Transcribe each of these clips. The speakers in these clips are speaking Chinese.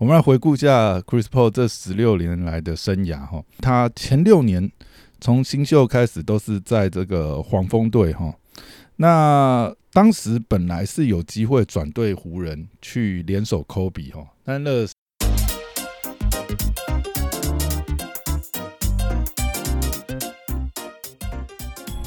我们来回顾一下 Chris Paul 这十六年来的生涯哈，他前六年从新秀开始都是在这个黄蜂队哈，那当时本来是有机会转队湖人去联手科比哈，但那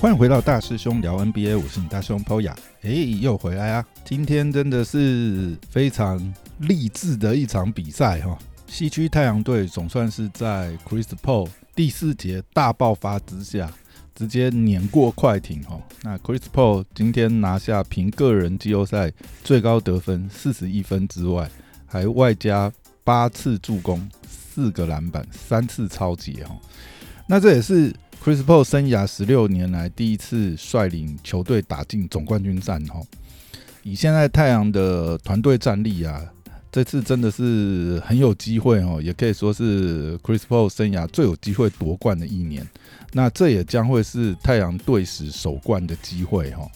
欢迎回到大师兄聊 NBA，我是你大兄 Poya，哎，又回来啊！今天真的是非常励志的一场比赛哈。西区太阳队总算是在 Chris Paul 第四节大爆发之下，直接碾过快艇哈。那 Chris Paul 今天拿下凭个人季后赛最高得分四十一分之外，还外加八次助攻、四个篮板、三次超级哈。那这也是。Chris Paul 生涯十六年来第一次率领球队打进总冠军战，哈！以现在太阳的团队战力啊，这次真的是很有机会哦，也可以说是 Chris Paul 生涯最有机会夺冠的一年。那这也将会是太阳队史首冠的机会，哈！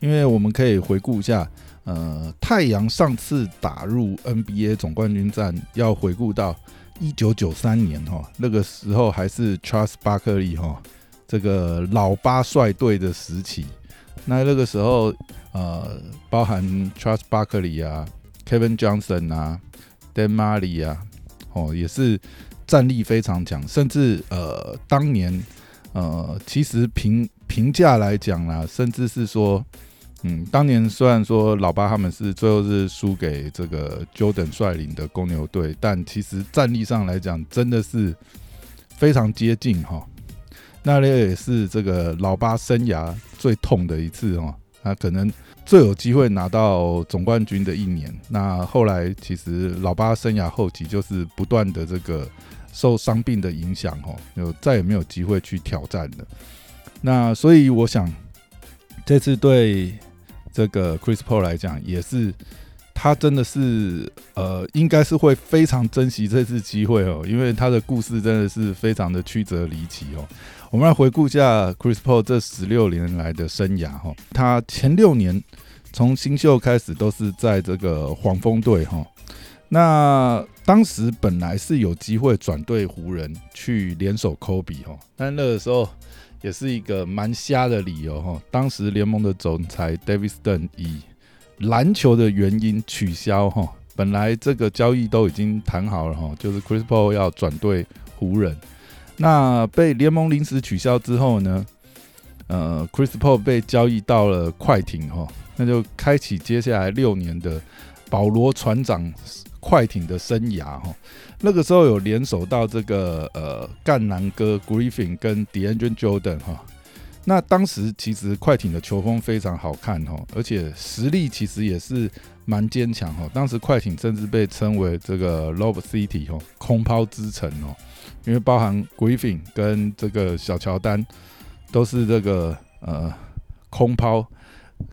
因为我们可以回顾一下，呃，太阳上次打入 NBA 总冠军战，要回顾到。一九九三年哈，那个时候还是 Charles 巴克利哈，这个老八率队的时期。那那个时候，呃，包含 Charles 巴克利啊、Kevin Johnson 啊、Dan Marley 啊，哦，也是战力非常强。甚至呃，当年呃，其实评评价来讲啦，甚至是说。嗯，当年虽然说老八他们是最后是输给这个 Jordan 率领的公牛队，但其实战力上来讲真的是非常接近哈。那也是这个老八生涯最痛的一次哈，那可能最有机会拿到总冠军的一年。那后来其实老八生涯后期就是不断的这个受伤病的影响哦，就再也没有机会去挑战了。那所以我想这次对。这个 Chris Paul 来讲，也是他真的是呃，应该是会非常珍惜这次机会哦，因为他的故事真的是非常的曲折离奇哦。我们来回顾一下 Chris Paul 这十六年来的生涯哈，他前六年从新秀开始都是在这个黄蜂队哈，那当时本来是有机会转队湖人去联手科比哈，但那个时候。也是一个蛮瞎的理由哈。当时联盟的总裁 David Stern 以篮球的原因取消哈。本来这个交易都已经谈好了哈，就是 Chris Paul 要转队湖人。那被联盟临时取消之后呢，呃，Chris Paul 被交易到了快艇哈，那就开启接下来六年的保罗船长。快艇的生涯哈，那个时候有联手到这个呃干南哥 Griffin 跟 D AND Jordan 哈，那当时其实快艇的球风非常好看哈，而且实力其实也是蛮坚强哈。当时快艇甚至被称为这个 Lob City 哈，空抛之城哦，因为包含 Griffin 跟这个小乔丹都是这个呃空抛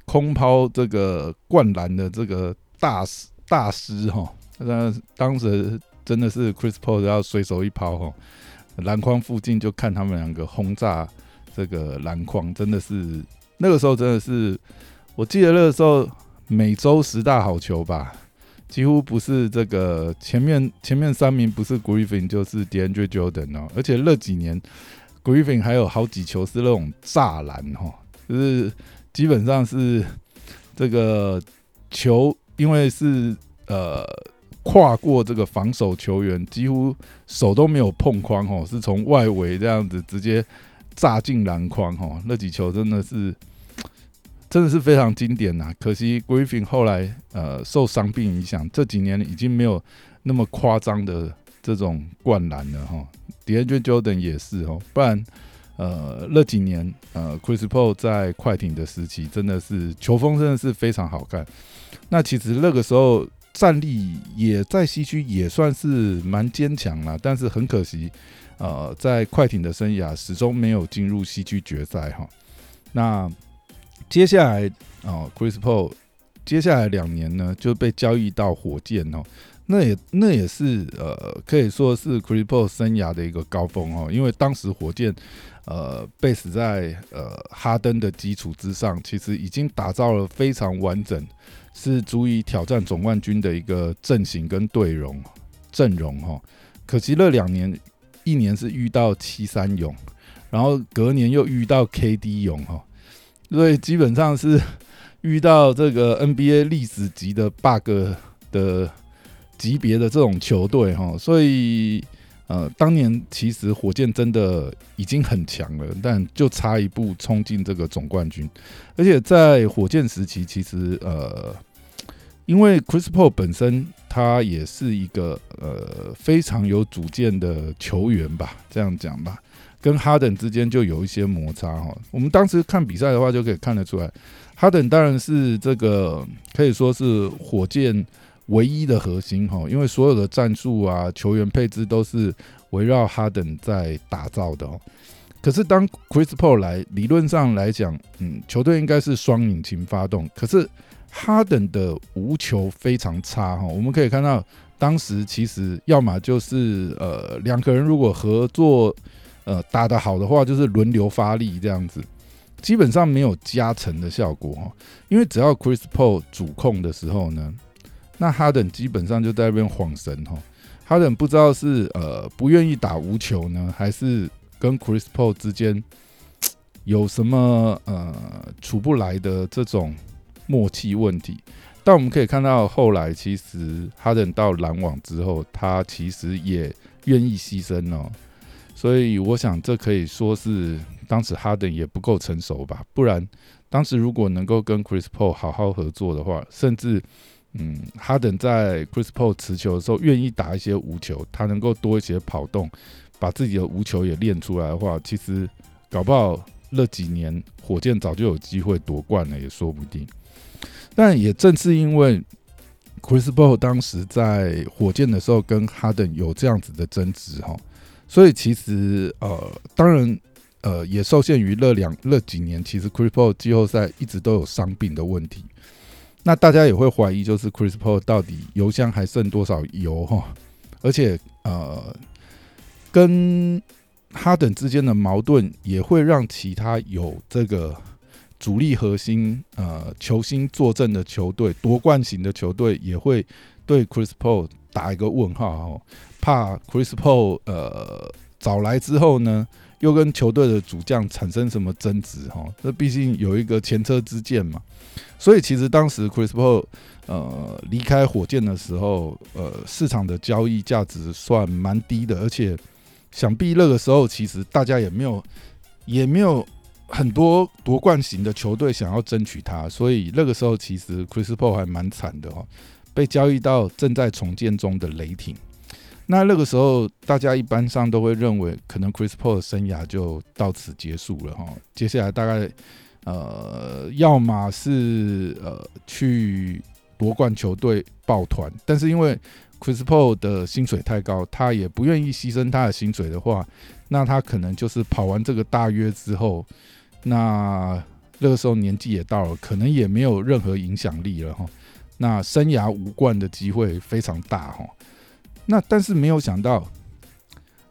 空抛这个灌篮的这个大师大师哈。那当时真的是 Chris Paul 要随手一抛哈，篮筐附近就看他们两个轰炸这个篮筐，真的是那个时候真的是，我记得那个时候每周十大好球吧，几乎不是这个前面前面三名不是 Griffin 就是 DeAndre Jordan 哦，而且那几年 Griffin 还有好几球是那种炸篮哈，就是基本上是这个球因为是呃。跨过这个防守球员，几乎手都没有碰框哦，是从外围这样子直接炸进篮筐哦。那几球真的是，真的是非常经典呐。可惜 Griffin 后来呃受伤病影响，这几年已经没有那么夸张的这种灌篮了哈。DeAndre Jordan 也是哦，不然呃那几年呃 Chris Paul 在快艇的时期真的是球风真的是非常好看。那其实那个时候。战力也在西区也算是蛮坚强了，但是很可惜，呃，在快艇的生涯始终没有进入西区决赛哈。那接下来哦，Chris Paul 接下来两年呢就被交易到火箭哦，那也那也是呃可以说是 Chris Paul 生涯的一个高峰哦，因为当时火箭呃被死在呃哈登的基础之上，其实已经打造了非常完整。是足以挑战总冠军的一个阵型跟队容，阵容哈，可惜那两年，一年是遇到七三勇，然后隔年又遇到 KD 勇哈，所以基本上是遇到这个 NBA 历史级的 bug 的级别的这种球队哈，所以。呃，当年其实火箭真的已经很强了，但就差一步冲进这个总冠军。而且在火箭时期，其实呃，因为 Chris Paul 本身他也是一个呃非常有主见的球员吧，这样讲吧，跟哈登之间就有一些摩擦哈。我们当时看比赛的话，就可以看得出来，哈登当然是这个可以说是火箭。唯一的核心哈，因为所有的战术啊、球员配置都是围绕哈登在打造的哦。可是当 Chris Paul 来，理论上来讲，嗯，球队应该是双引擎发动。可是哈登的无球非常差哈，我们可以看到，当时其实要么就是呃两个人如果合作呃打得好的话，就是轮流发力这样子，基本上没有加成的效果哈。因为只要 Chris Paul 主控的时候呢。那哈登基本上就在那边晃神哈，哈登不知道是呃不愿意打无球呢，还是跟 Chris Paul 之间 有什么呃处不来的这种默契问题。但我们可以看到后来其实哈登到篮网之后，他其实也愿意牺牲哦，所以我想这可以说是当时哈登也不够成熟吧，不然当时如果能够跟 Chris Paul 好好合作的话，甚至。嗯，哈登在 Chris Paul 持球的时候，愿意打一些无球，他能够多一些跑动，把自己的无球也练出来的话，其实搞不好那几年火箭早就有机会夺冠了，也说不定。但也正是因为 Chris Paul 当时在火箭的时候跟哈登有这样子的争执哈，所以其实呃，当然呃，也受限于那两那几年，其实 Chris Paul 季后赛一直都有伤病的问题。那大家也会怀疑，就是 Chris Paul 到底油箱还剩多少油哈？而且呃，跟哈登之间的矛盾也会让其他有这个主力核心呃球星坐镇的球队夺冠型的球队也会对 Chris Paul 打一个问号哦，怕 Chris Paul 呃找来之后呢？又跟球队的主将产生什么争执？哈，这毕竟有一个前车之鉴嘛。所以其实当时 Chris Paul 呃离开火箭的时候，呃市场的交易价值算蛮低的，而且想必那个时候其实大家也没有也没有很多夺冠型的球队想要争取他，所以那个时候其实 Chris Paul 还蛮惨的哈，被交易到正在重建中的雷霆。那那个时候，大家一般上都会认为，可能 Chris Paul 的生涯就到此结束了哈。接下来大概，呃，要么是呃去夺冠球队抱团，但是因为 Chris Paul 的薪水太高，他也不愿意牺牲他的薪水的话，那他可能就是跑完这个大约之后，那那个时候年纪也到了，可能也没有任何影响力了哈。那生涯无冠的机会非常大哈。那但是没有想到，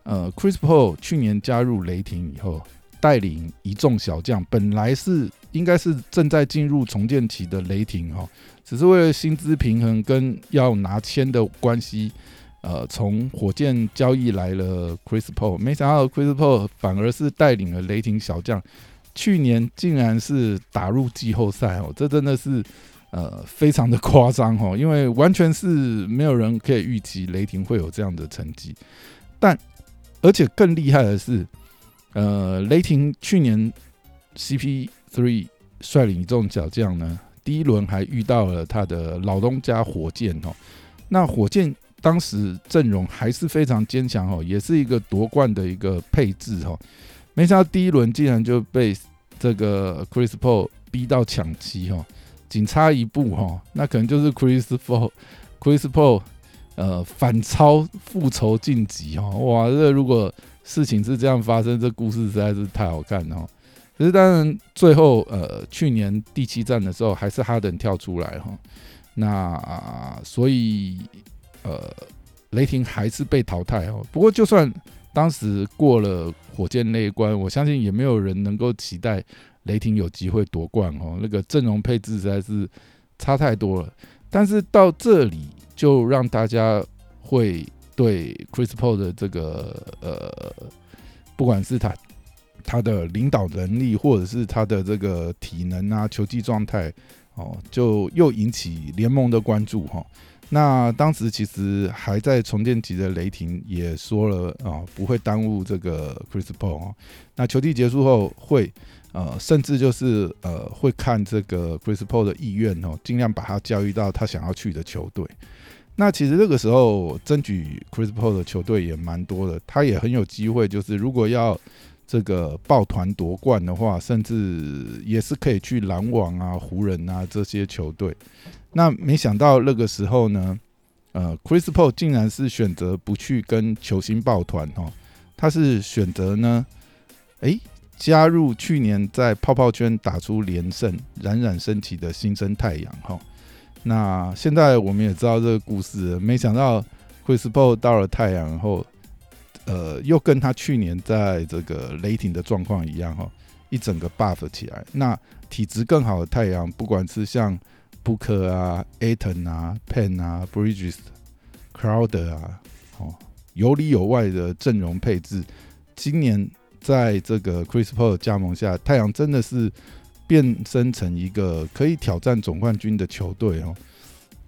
呃，Chris Paul 去年加入雷霆以后，带领一众小将，本来是应该是正在进入重建期的雷霆哈，只是为了薪资平衡跟要拿签的关系，呃，从火箭交易来了 Chris Paul，没想到 Chris Paul 反而是带领了雷霆小将，去年竟然是打入季后赛哦，这真的是。呃，非常的夸张哈，因为完全是没有人可以预期雷霆会有这样的成绩，但而且更厉害的是，呃，雷霆去年 CP three 率领这种小将呢，第一轮还遇到了他的老东家火箭哦，那火箭当时阵容还是非常坚强哦，也是一个夺冠的一个配置哈，没想到第一轮竟然就被这个 Chris Paul 逼到抢七哈。仅差一步哈，那可能就是 Chris Paul，Chris Paul，呃，反超复仇晋级哈，哇，这如果事情是这样发生，这故事实在是太好看了。可是当然最后呃，去年第七战的时候，还是哈登跳出来哈，那所以呃，雷霆还是被淘汰哦。不过就算当时过了火箭那一关，我相信也没有人能够期待。雷霆有机会夺冠哦，那个阵容配置实在是差太多了。但是到这里就让大家会对 Chris Paul 的这个呃，不管是他他的领导能力，或者是他的这个体能啊、球技状态哦，就又引起联盟的关注哈。那当时其实还在重建级的雷霆也说了啊，不会耽误这个 Chris Paul 哦。那球季结束后会呃，甚至就是呃，会看这个 Chris Paul 的意愿哦，尽量把他交易到他想要去的球队。那其实那个时候争取 Chris Paul 的球队也蛮多的，他也很有机会，就是如果要这个抱团夺冠的话，甚至也是可以去篮网啊、湖人啊这些球队。那没想到那个时候呢，呃，Chris Paul 竟然是选择不去跟球星抱团哦，他是选择呢，诶，加入去年在泡泡圈打出连胜、冉冉升起的新生太阳哈。那现在我们也知道这个故事，没想到 Chris Paul 到了太阳后，呃，又跟他去年在这个雷霆的状况一样哈，一整个 buff 起来。那体质更好的太阳，不管是像 Booker 啊、Aton 啊、Pen 啊、Bridges、Crowder 啊，哦，有里有外的阵容配置，今年在这个 Chris Paul 加盟下，太阳真的是变身成一个可以挑战总冠军的球队哦。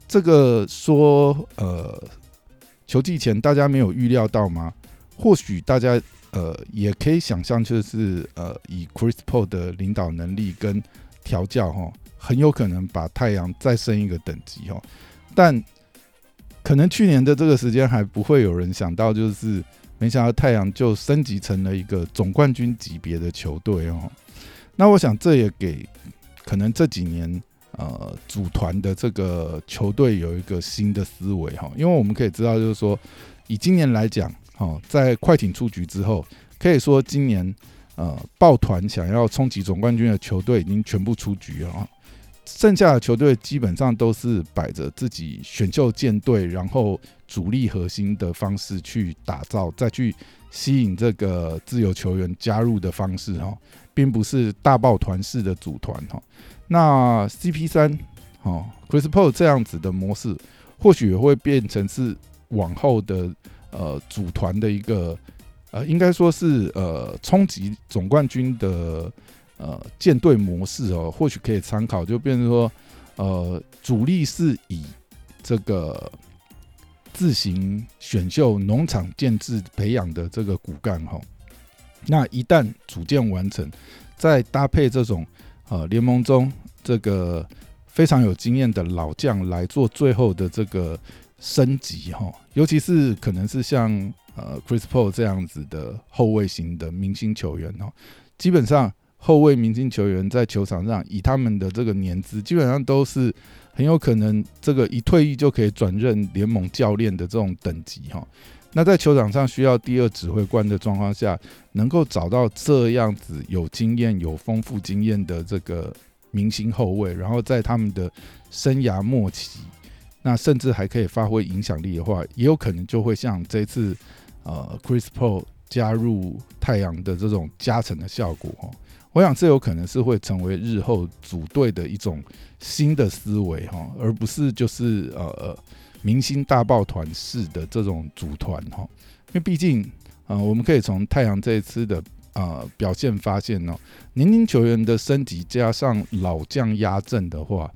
这个说呃，球季前大家没有预料到吗？或许大家呃也可以想象，就是呃以 Chris Paul 的领导能力跟调教哈。很有可能把太阳再升一个等级哦，但可能去年的这个时间还不会有人想到，就是没想到太阳就升级成了一个总冠军级别的球队哦。那我想这也给可能这几年呃组团的这个球队有一个新的思维哈，因为我们可以知道，就是说以今年来讲，哈，在快艇出局之后，可以说今年呃抱团想要冲击总冠军的球队已经全部出局了。剩下的球队基本上都是摆着自己选秀舰队，然后主力核心的方式去打造，再去吸引这个自由球员加入的方式哈，并不是大抱团式的组团哈。那 CP 三哦，Chris Paul 这样子的模式，或许也会变成是往后的呃组团的一个呃，应该说是呃冲击总冠军的。呃，舰队模式哦，或许可以参考，就变成说，呃，主力是以这个自行选秀农场建制培养的这个骨干哈，那一旦组建完成，再搭配这种呃联盟中这个非常有经验的老将来做最后的这个升级哈，尤其是可能是像呃 Chris Paul 这样子的后卫型的明星球员哦，基本上。后卫明星球员在球场上，以他们的这个年资，基本上都是很有可能这个一退役就可以转任联盟教练的这种等级哈。那在球场上需要第二指挥官的状况下，能够找到这样子有经验、有丰富经验的这个明星后卫，然后在他们的生涯末期，那甚至还可以发挥影响力的话，也有可能就会像这次呃 Chris Paul 加入太阳的这种加成的效果哈。我想这有可能是会成为日后组队的一种新的思维哈，而不是就是呃呃明星大抱团式的这种组团哈。因为毕竟啊，我们可以从太阳这一次的啊表现发现哦，年轻球员的升级加上老将压阵的话，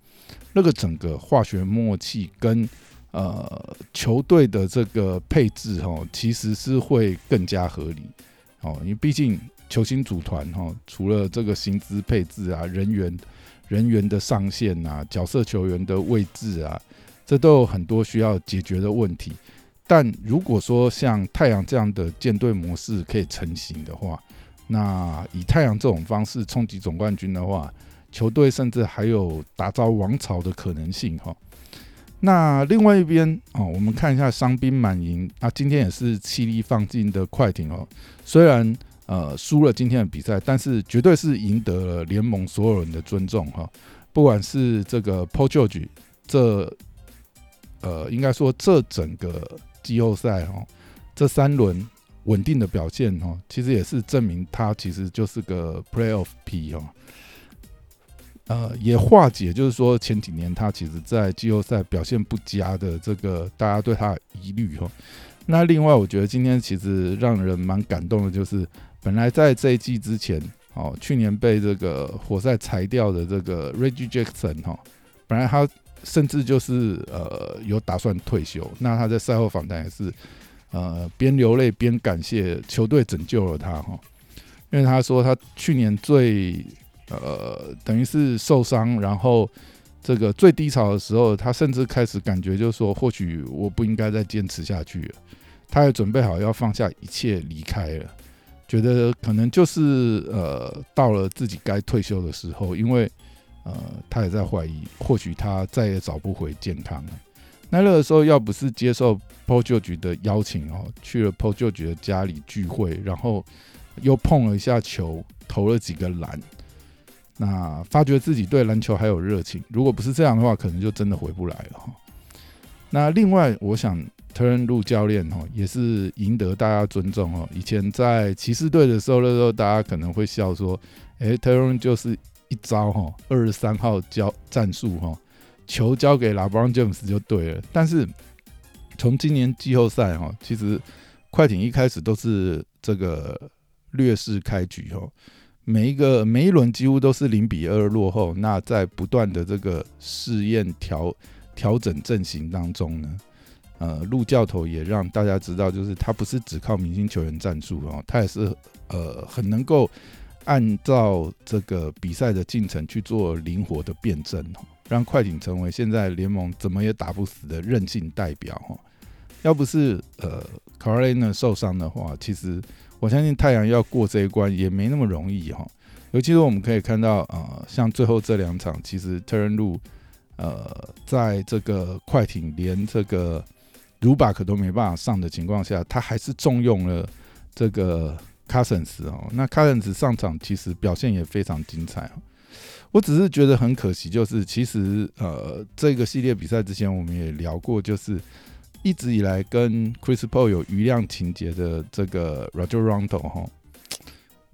那个整个化学默契跟呃球队的这个配置哈，其实是会更加合理哦，因为毕竟。球星组团哈，除了这个薪资配置啊、人员人员的上限啊、角色球员的位置啊，这都有很多需要解决的问题。但如果说像太阳这样的舰队模式可以成型的话，那以太阳这种方式冲击总冠军的话，球队甚至还有打造王朝的可能性哈。那另外一边哦，我们看一下伤兵满营啊，今天也是气力放尽的快艇哦，虽然。呃，输了今天的比赛，但是绝对是赢得了联盟所有人的尊重哈。不管是这个 Paul George 这，呃，应该说这整个季后赛哈，这三轮稳定的表现哈，其实也是证明他其实就是个 Playoff P 哈。呃，也化解就是说前几年他其实在季后赛表现不佳的这个大家对他的疑虑哈。那另外，我觉得今天其实让人蛮感动的，就是本来在这一季之前，哦，去年被这个活塞裁掉的这个 Reggie Jackson 哈，本来他甚至就是呃有打算退休。那他在赛后访谈也是呃边流泪边感谢球队拯救了他哈，因为他说他去年最呃等于是受伤，然后。这个最低潮的时候，他甚至开始感觉，就是说，或许我不应该再坚持下去了。他也准备好要放下一切离开了，觉得可能就是呃，到了自己该退休的时候。因为呃，他也在怀疑，或许他再也找不回健康了。那那个时候，要不是接受 Paul George 的邀请哦，去了 Paul George 的家里聚会，然后又碰了一下球，投了几个篮。那发觉自己对篮球还有热情，如果不是这样的话，可能就真的回不来了哈。那另外，我想特伦路教练哈也是赢得大家尊重哦。以前在骑士队的时候，那时候大家可能会笑说：“哎，特伦就是一招哈，二十三号交战术哈，球交给拉布朗詹姆斯就对了。”但是从今年季后赛哈，其实快艇一开始都是这个劣势开局哦。每一个每一轮几乎都是零比二落后，那在不断的这个试验调调整阵型当中呢，呃，陆教头也让大家知道，就是他不是只靠明星球员战术哦，他也是呃很能够按照这个比赛的进程去做灵活的辩证哦，让快艇成为现在联盟怎么也打不死的韧性代表哈。要不是呃 c a r l i n 受伤的话，其实。我相信太阳要过这一关也没那么容易哈，尤其是我们可以看到，呃，像最后这两场，其实特伦路，呃，在这个快艇连这个卢巴克都没办法上的情况下，他还是重用了这个 Cousins 哦。那 Cousins 上场其实表现也非常精彩我只是觉得很可惜，就是其实呃，这个系列比赛之前我们也聊过，就是。一直以来跟 Chris Paul 有余量情节的这个 Roger Rondo 哈，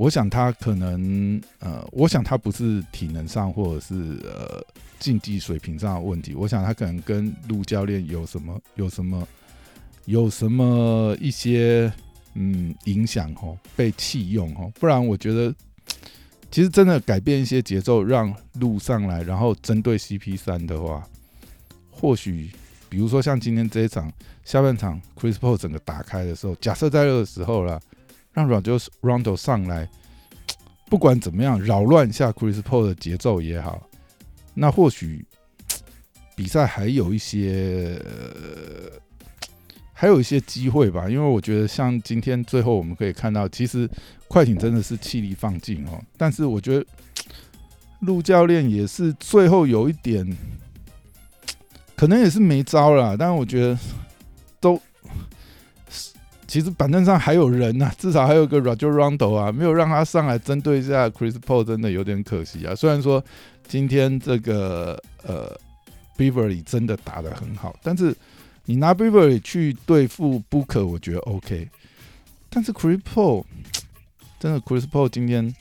我想他可能呃，我想他不是体能上或者是呃竞技水平上的问题，我想他可能跟陆教练有什么有什么有什么一些嗯影响哦，被弃用哦，不然我觉得其实真的改变一些节奏，让路上来，然后针对 CP 三的话，或许。比如说像今天这一场下半场，Chris Paul 整个打开的时候，假设在那个时候了，让 Rondo 上来，不管怎么样扰乱一下 Chris Paul 的节奏也好，那或许比赛还有一些还有一些机会吧。因为我觉得像今天最后我们可以看到，其实快艇真的是气力放尽哦，但是我觉得陆教练也是最后有一点。可能也是没招了，但是我觉得都其实板凳上还有人呐，至少还有个 Roger Rondo 啊，没有让他上来针对一下 Chris Paul，真的有点可惜啊。虽然说今天这个呃 Beverly 真的打的很好，但是你拿 Beverly 去对付 Booker，我觉得 OK。但是 Chris Paul 真的 Chris Paul 今天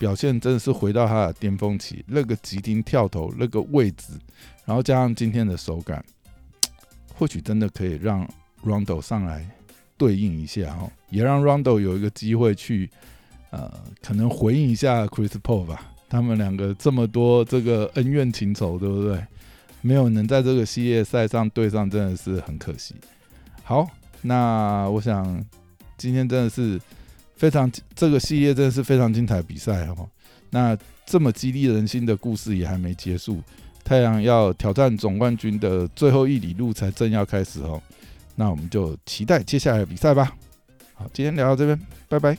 表现真的是回到他的巅峰期，那个急停跳投那个位置。然后加上今天的手感，或许真的可以让 Rondo 上来对应一下哦，也让 Rondo 有一个机会去呃，可能回应一下 Chris Paul 吧。他们两个这么多这个恩怨情仇，对不对？没有能在这个系列赛上对上，真的是很可惜。好，那我想今天真的是非常这个系列真的是非常精彩比赛哦。那这么激励人心的故事也还没结束。太阳要挑战总冠军的最后一里路才正要开始哦，那我们就期待接下来的比赛吧。好，今天聊到这边，拜拜。